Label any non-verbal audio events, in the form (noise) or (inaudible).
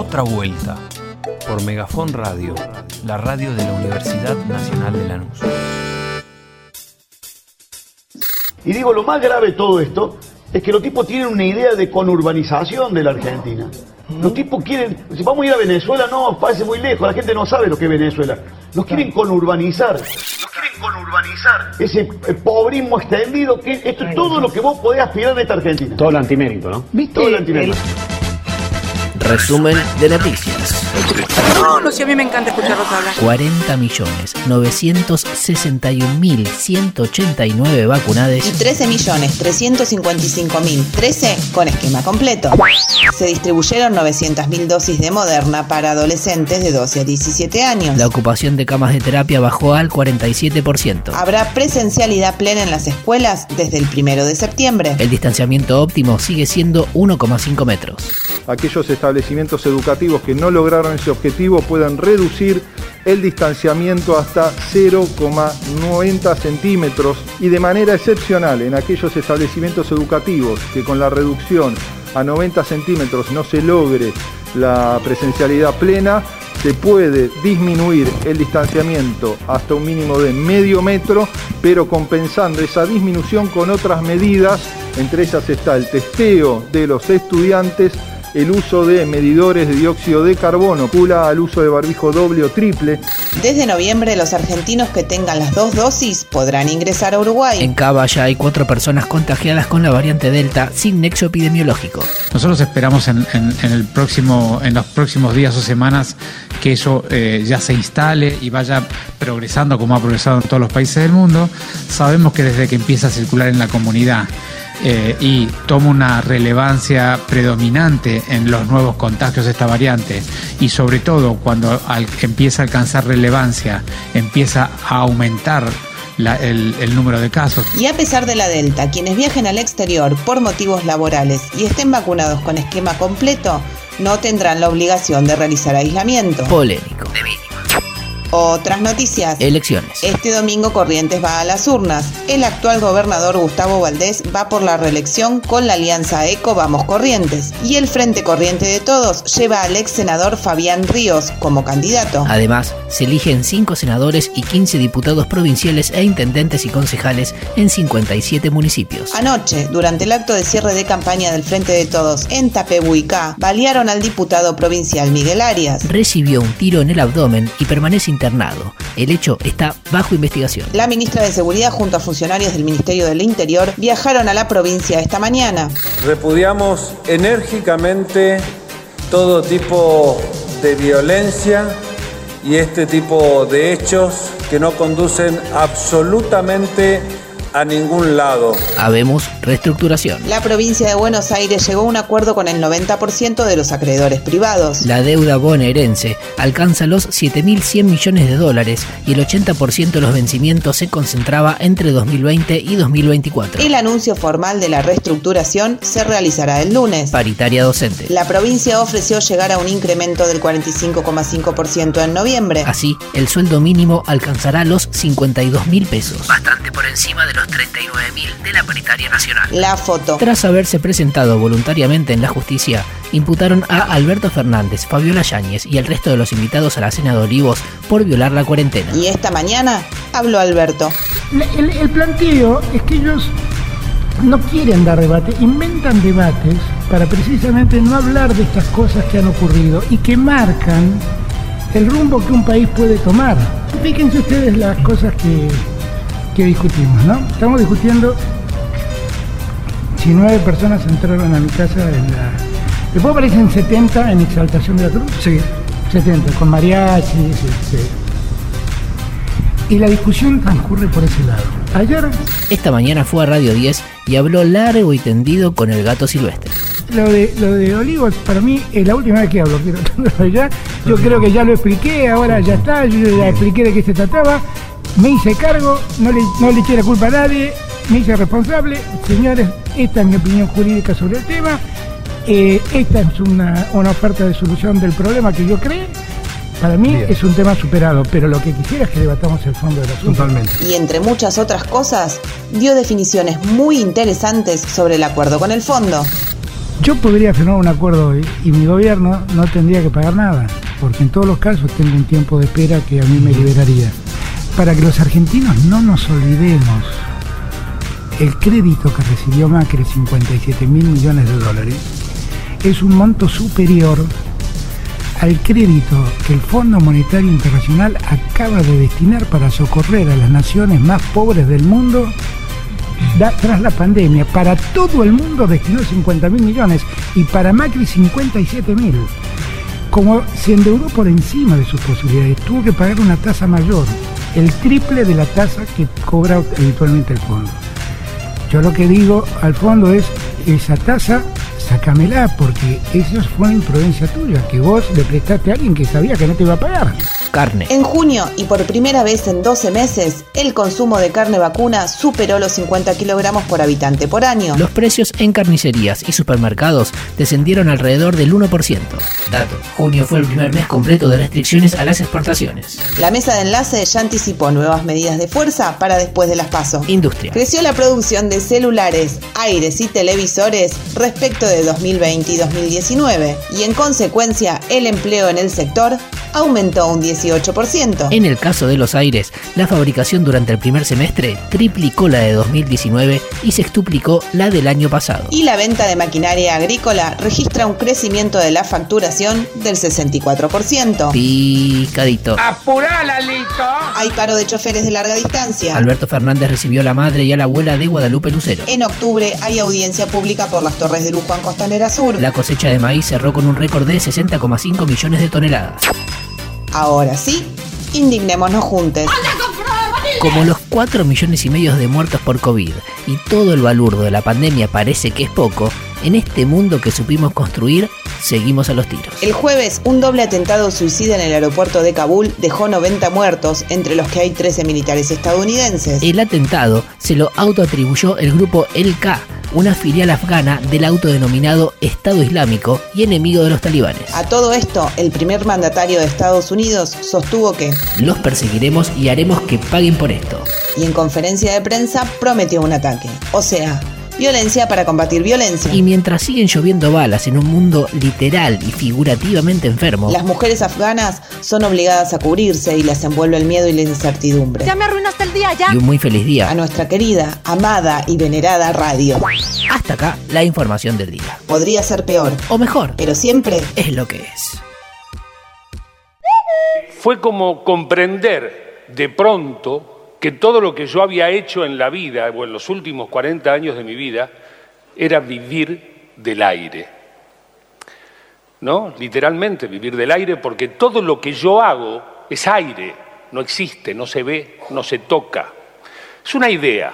Otra vuelta por Megafon Radio, la radio de la Universidad Nacional de Lanús. Y digo, lo más grave de todo esto es que los tipos tienen una idea de conurbanización de la Argentina. Los tipos quieren, si vamos a ir a Venezuela, no, parece muy lejos, la gente no sabe lo que es Venezuela. Nos quieren conurbanizar. Nos quieren conurbanizar. Ese eh, pobrismo extendido, que esto es todo lo que vos podés aspirar en esta Argentina. Todo el antimérito, ¿no? Todo el antimérito. Resumen de noticias. No, no, si a mí me encanta escucharlos hablar. 40 millones 961 mil 189 y vacunades 13 millones 355 mil 13 con esquema completo. Se distribuyeron 900 mil dosis de Moderna para adolescentes de 12 a 17 años. La ocupación de camas de terapia bajó al 47%. Habrá presencialidad plena en las escuelas desde el primero de septiembre. El distanciamiento óptimo sigue siendo 1,5 metros. aquellos establecimientos educativos que no lograron ese objetivo puedan reducir el distanciamiento hasta 0,90 centímetros y de manera excepcional en aquellos establecimientos educativos que con la reducción a 90 centímetros no se logre la presencialidad plena, se puede disminuir el distanciamiento hasta un mínimo de medio metro, pero compensando esa disminución con otras medidas, entre ellas está el testeo de los estudiantes, el uso de medidores de dióxido de carbono, pula al uso de barbijo doble o triple, Desde noviembre los argentinos que tengan las dos dosis podrán ingresar a Uruguay. En Cava ya hay cuatro personas contagiadas con la variante Delta sin nexo epidemiológico. Nosotros esperamos en, en- en el próximo, en los próximos días o semanas que eso eh, ya se instale y vaya progresando como ha progresado en todos los países del mundo. Sabemos que desde que empieza a circular en la comunidad eh, y toma una relevancia predominante en los nuevos contagios de esta variante y sobre todo cuando al- empieza a alcanzar relevancia, empieza a aumentar la- el- el número de casos. Y a pesar de la Delta, quienes viajen al exterior por motivos laborales y estén vacunados con esquema completo, no tendrán la obligación de realizar aislamiento. Polémico. Otras noticias. Elecciones. Este domingo Corrientes va a las urnas. El actual gobernador Gustavo Valdés va por la reelección con la alianza ECO Vamos Corrientes. Y el Frente Corriente de Todos lleva al ex senador Fabián Ríos como candidato. Además, se eligen 5 senadores y 15 diputados provinciales e intendentes y concejales en 57 municipios. Anoche, durante el acto de cierre de campaña del Frente de Todos en Tapebuicá, balearon al diputado provincial Miguel Arias. Recibió un tiro en el abdomen y permanece internado. El hecho está bajo investigación. La ministra de Seguridad junto a funcionarios del Ministerio del Interior viajaron a la provincia esta mañana. Repudiamos enérgicamente todo tipo de violencia y este tipo de hechos que no conducen absolutamente a ningún lado. Habemos reestructuración. La provincia de Buenos Aires llegó a un acuerdo con el 90% de los acreedores privados. La deuda bonaerense alcanza los 7.100 millones de dólares y el 80% de los vencimientos se concentraba entre 2020 y 2024. El anuncio formal de la reestructuración se realizará el lunes. Paritaria docente. La provincia ofreció llegar a un incremento del 45,5% en noviembre. Así, el sueldo mínimo alcanzará los 52 mil pesos. Bastante por encima de los 39 mil de la paritaria nacional. La foto. Tras haberse presentado voluntariamente en la justicia, imputaron a Alberto Fernández, Fabiola Yáñez y el resto de los invitados a la cena de Olivos por violar la cuarentena. Y esta mañana habló Alberto. La- El, el planteo es que ellos no quieren dar debate, inventan debates para precisamente no hablar de estas cosas que han ocurrido y que marcan el rumbo que un país puede tomar. Fíjense ustedes las cosas que, que discutimos, ¿no? Estamos discutiendo si nueve personas entraron a mi casa en la... Después aparecen 70 en Exaltación de la Cruz. Sí. 70, con mariachis, este, y la discusión transcurre por ese lado. Ayer Esta mañana fue a Radio 10 y habló largo y tendido con el gato silvestre. lo de, lo de Olivos, para mí es la última vez que hablo. quiero- (laughs) ya, yo creo que ya lo expliqué, ahora ya está, yo ya expliqué de qué se trataba. Me hice cargo, no le, no le eché la culpa a nadie, me hice responsable. Señores, esta es mi opinión jurídica sobre el tema. Eh, esta es una, una oferta de solución del problema que yo creé. Para mí es un tema superado, pero lo que quisiera es que debatamos el fondo del asunto. Totalmente. Y entre muchas otras cosas, dio definiciones muy interesantes sobre el acuerdo con el fondo. Yo podría firmar un acuerdo hoy y mi gobierno no tendría que pagar nada, porque en todos los casos tengo un tiempo de espera que a mí me liberaría. Para que los argentinos no nos olvidemos, el crédito que recibió Macri, 57 mil millones de dólares, es un monto superior al crédito que el Fondo Monetario Internacional acaba de destinar para socorrer a las naciones más pobres del mundo tras la pandemia. Para todo el mundo destinó 50 mil millones y para Macri 57 mil. Como se endeudó por encima de sus posibilidades, tuvo que pagar una tasa mayor, el triple de la tasa que cobra habitualmente el fondo. Yo lo que digo al fondo es, esa tasa sácamela, porque eso fue una imprudencia tuya, que vos le prestaste a alguien que sabía que no te iba a pagar. Carne. En junio y por primera vez en 12 meses, el consumo de carne vacuna superó los 50 kilogramos por habitante por año. Los precios en carnicerías y supermercados descendieron alrededor del 1%. Dato, junio fue el primer mes completo de restricciones a las exportaciones. La mesa de enlace ya anticipó nuevas medidas de fuerza para después de las pasos. Industria. Creció la producción de celulares, aires y televisores respecto de 2020 y 2019 y en consecuencia el empleo en el sector aumentó un 18%. En el caso de los aires, la fabricación durante el primer semestre triplicó la de 2019 y sextuplicó la del año pasado. Y la venta de maquinaria agrícola registra un crecimiento de la facturación del 64%. Picadito. ¡Apurala, Lito! Hay paro de choferes de larga distancia. Alberto Fernández recibió a la madre y a la abuela de Guadalupe Lucero. En octubre hay audiencia pública por las torres de lujo en Costanera Sur. La cosecha de maíz cerró con un récord de 60,5 millones de toneladas. Ahora sí, indignémonos juntos. Como los 4 millones y medio de muertos por COVID y todo el balurdo de la pandemia parece que es poco, en este mundo que supimos construir, seguimos a los tiros. El jueves, un doble atentado suicida en el aeropuerto de Kabul dejó 90 muertos, entre los que hay 13 militares estadounidenses. El atentado se lo autoatribuyó el grupo El K, una filial afgana del autodenominado Estado Islámico y enemigo de los talibanes. A todo esto, el primer mandatario de Estados Unidos sostuvo que los perseguiremos y haremos que paguen por esto. Y en conferencia de prensa prometió un ataque. O sea, violencia para combatir violencia. Y mientras siguen lloviendo balas en un mundo literal y figurativamente enfermo, las mujeres afganas son obligadas a cubrirse y las envuelve el miedo y la incertidumbre. Ya me arruinaste el día, ya. Y un muy feliz día a nuestra querida, amada y venerada radio. Hasta acá la información del día. Podría ser peor. O mejor. Pero siempre es lo que es. Fue como comprender de pronto que todo lo que yo había hecho en la vida, o en los últimos 40 años de mi vida, era vivir del aire. ¿No? Literalmente vivir del aire, porque todo lo que yo hago es aire, no existe, no se ve, no se toca. Es una idea.